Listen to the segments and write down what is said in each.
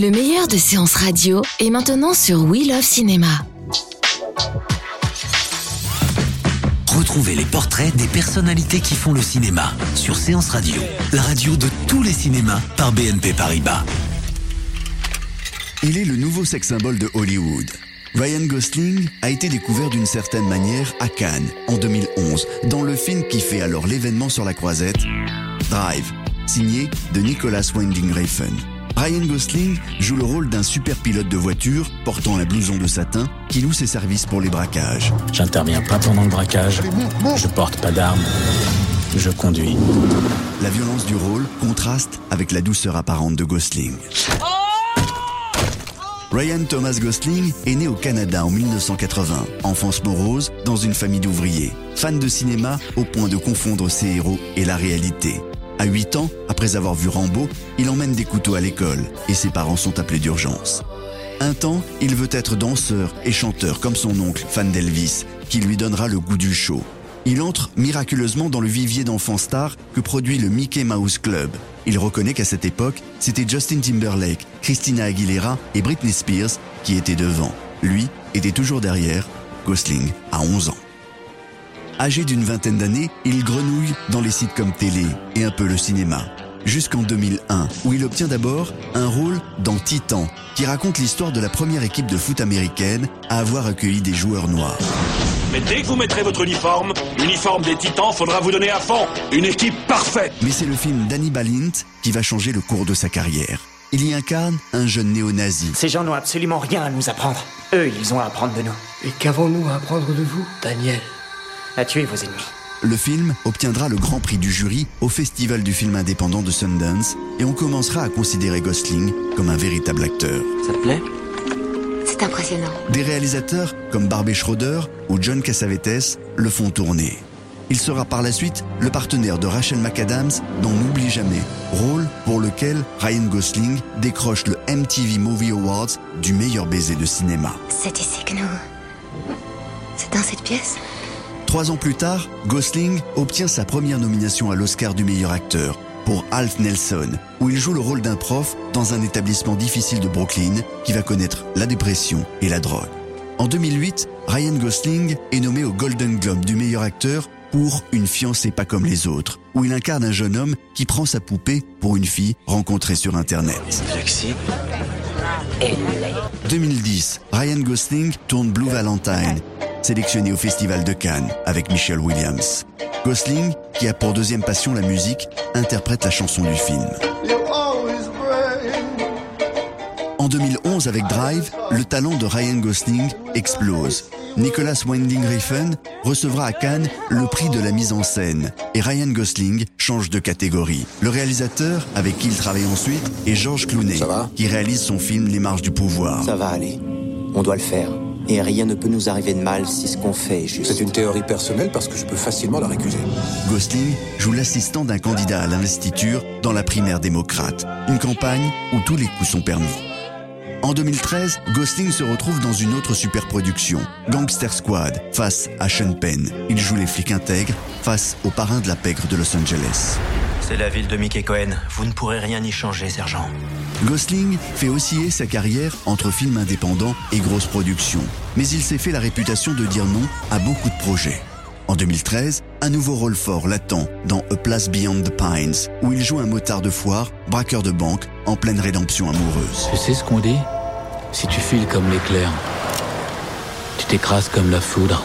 Le meilleur de séances radio est maintenant sur We Love Cinéma. Retrouvez les portraits des personnalités qui font le cinéma sur Séance Radio, la radio de tous les cinémas par BNP Paribas. Il est le nouveau sex symbole de Hollywood. Ryan Gosling a été découvert d'une certaine manière à Cannes en 2011 dans le film qui fait alors l'événement sur la croisette Drive, signé de Nicholas Winding Refn. Ryan Gosling joue le rôle d'un super pilote de voiture portant un blouson de satin qui loue ses services pour les braquages. J'interviens pas pendant le braquage. Je porte pas d'armes. Je conduis. La violence du rôle contraste avec la douceur apparente de Gosling. Ryan Thomas Gosling est né au Canada en 1980, enfance morose dans une famille d'ouvriers, fan de cinéma au point de confondre ses héros et la réalité. À 8 ans, après avoir vu Rambo, il emmène des couteaux à l'école et ses parents sont appelés d'urgence. Un temps, il veut être danseur et chanteur comme son oncle, fan d'Elvis, qui lui donnera le goût du show. Il entre miraculeusement dans le vivier d'enfants stars que produit le Mickey Mouse Club. Il reconnaît qu'à cette époque, c'était Justin Timberlake, Christina Aguilera et Britney Spears qui étaient devant. Lui était toujours derrière, Gosling a 11 ans. Âgé d'une vingtaine d'années, il grenouille dans les sites comme télé et un peu le cinéma. Jusqu'en 2001, où il obtient d'abord un rôle dans Titan, qui raconte l'histoire de la première équipe de foot américaine à avoir accueilli des joueurs noirs. Mais dès que vous mettrez votre uniforme, l'uniforme des titans, faudra vous donner à fond. Une équipe parfaite. Mais c'est le film Danny Balint qui va changer le cours de sa carrière. Il y incarne un jeune néo-nazi. Ces gens n'ont absolument rien à nous apprendre. Eux, ils ont à apprendre de nous. Et qu'avons-nous à apprendre de vous, Daniel? À tuer vos ennemis. Le film obtiendra le grand prix du jury au Festival du film indépendant de Sundance et on commencera à considérer Gosling comme un véritable acteur. Ça te plaît? C'est impressionnant. Des réalisateurs comme Barbé Schroeder ou John Cassavetes le font tourner. Il sera par la suite le partenaire de Rachel McAdams dans N'oublie jamais, rôle pour lequel Ryan Gosling décroche le MTV Movie Awards du meilleur baiser de cinéma. C'est ici que nous. C'est dans cette pièce? Trois ans plus tard, Gosling obtient sa première nomination à l'Oscar du meilleur acteur pour Alf Nelson, où il joue le rôle d'un prof dans un établissement difficile de Brooklyn qui va connaître la dépression et la drogue. En 2008, Ryan Gosling est nommé au Golden Globe du meilleur acteur pour Une fiancée pas comme les autres, où il incarne un jeune homme qui prend sa poupée pour une fille rencontrée sur Internet. Flexible. 2010, Ryan Gosling tourne Blue Valentine, sélectionné au Festival de Cannes avec Michelle Williams. Gosling, qui a pour deuxième passion la musique, interprète la chanson du film. En 2011, avec Drive, le talent de Ryan Gosling explose. Nicholas Winding Refn recevra à Cannes le prix de la mise en scène et Ryan Gosling change de catégorie. Le réalisateur, avec qui il travaille ensuite, est George Clooney, qui réalise son film Les marches du pouvoir. Ça va aller. On doit le faire. Et rien ne peut nous arriver de mal si ce qu'on fait est juste. C'est une théorie personnelle parce que je peux facilement la récuser. Gosling joue l'assistant d'un candidat à l'investiture dans la primaire démocrate, une campagne où tous les coups sont permis. En 2013, Gosling se retrouve dans une autre superproduction, Gangster Squad, face à Sean Penn. Il joue les flics intègres face aux parrains de la pègre de Los Angeles. C'est la ville de Mickey Cohen. Vous ne pourrez rien y changer, sergent. Gosling fait osciller sa carrière entre films indépendants et grosses productions, mais il s'est fait la réputation de dire non à beaucoup de projets. En 2013, un nouveau rôle fort l'attend dans A Place Beyond the Pines, où il joue un motard de foire, braqueur de banque, en pleine rédemption amoureuse. Tu sais ce qu'on dit? Si tu files comme l'éclair, tu t'écrases comme la foudre.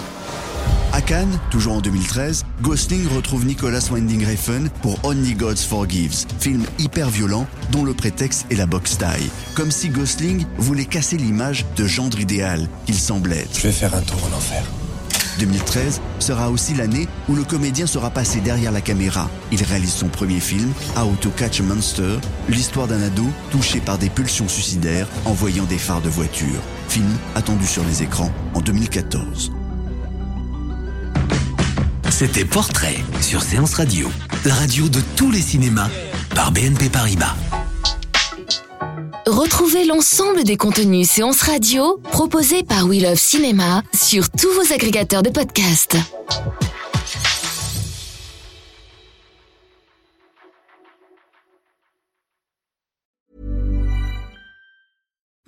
À Cannes, toujours en 2013, Gosling retrouve Nicholas Winding Refn pour Only Gods Forgives, film hyper violent dont le prétexte est la boxe taille. Comme si Gosling voulait casser l'image de gendre idéal qu'il semble être. Je vais faire un tour en enfer. 2013 sera aussi l'année où le comédien sera passé derrière la caméra. Il réalise son premier film, How to Catch a Monster, l'histoire d'un ado touché par des pulsions suicidaires en voyant des phares de voiture. Film attendu sur les écrans en 2014. C'était Portrait sur Séance Radio, la radio de tous les cinémas par BNP Paribas. Retrouvez l'ensemble des contenus séances radio proposés par We Love Cinéma sur tous vos agrégateurs de podcasts.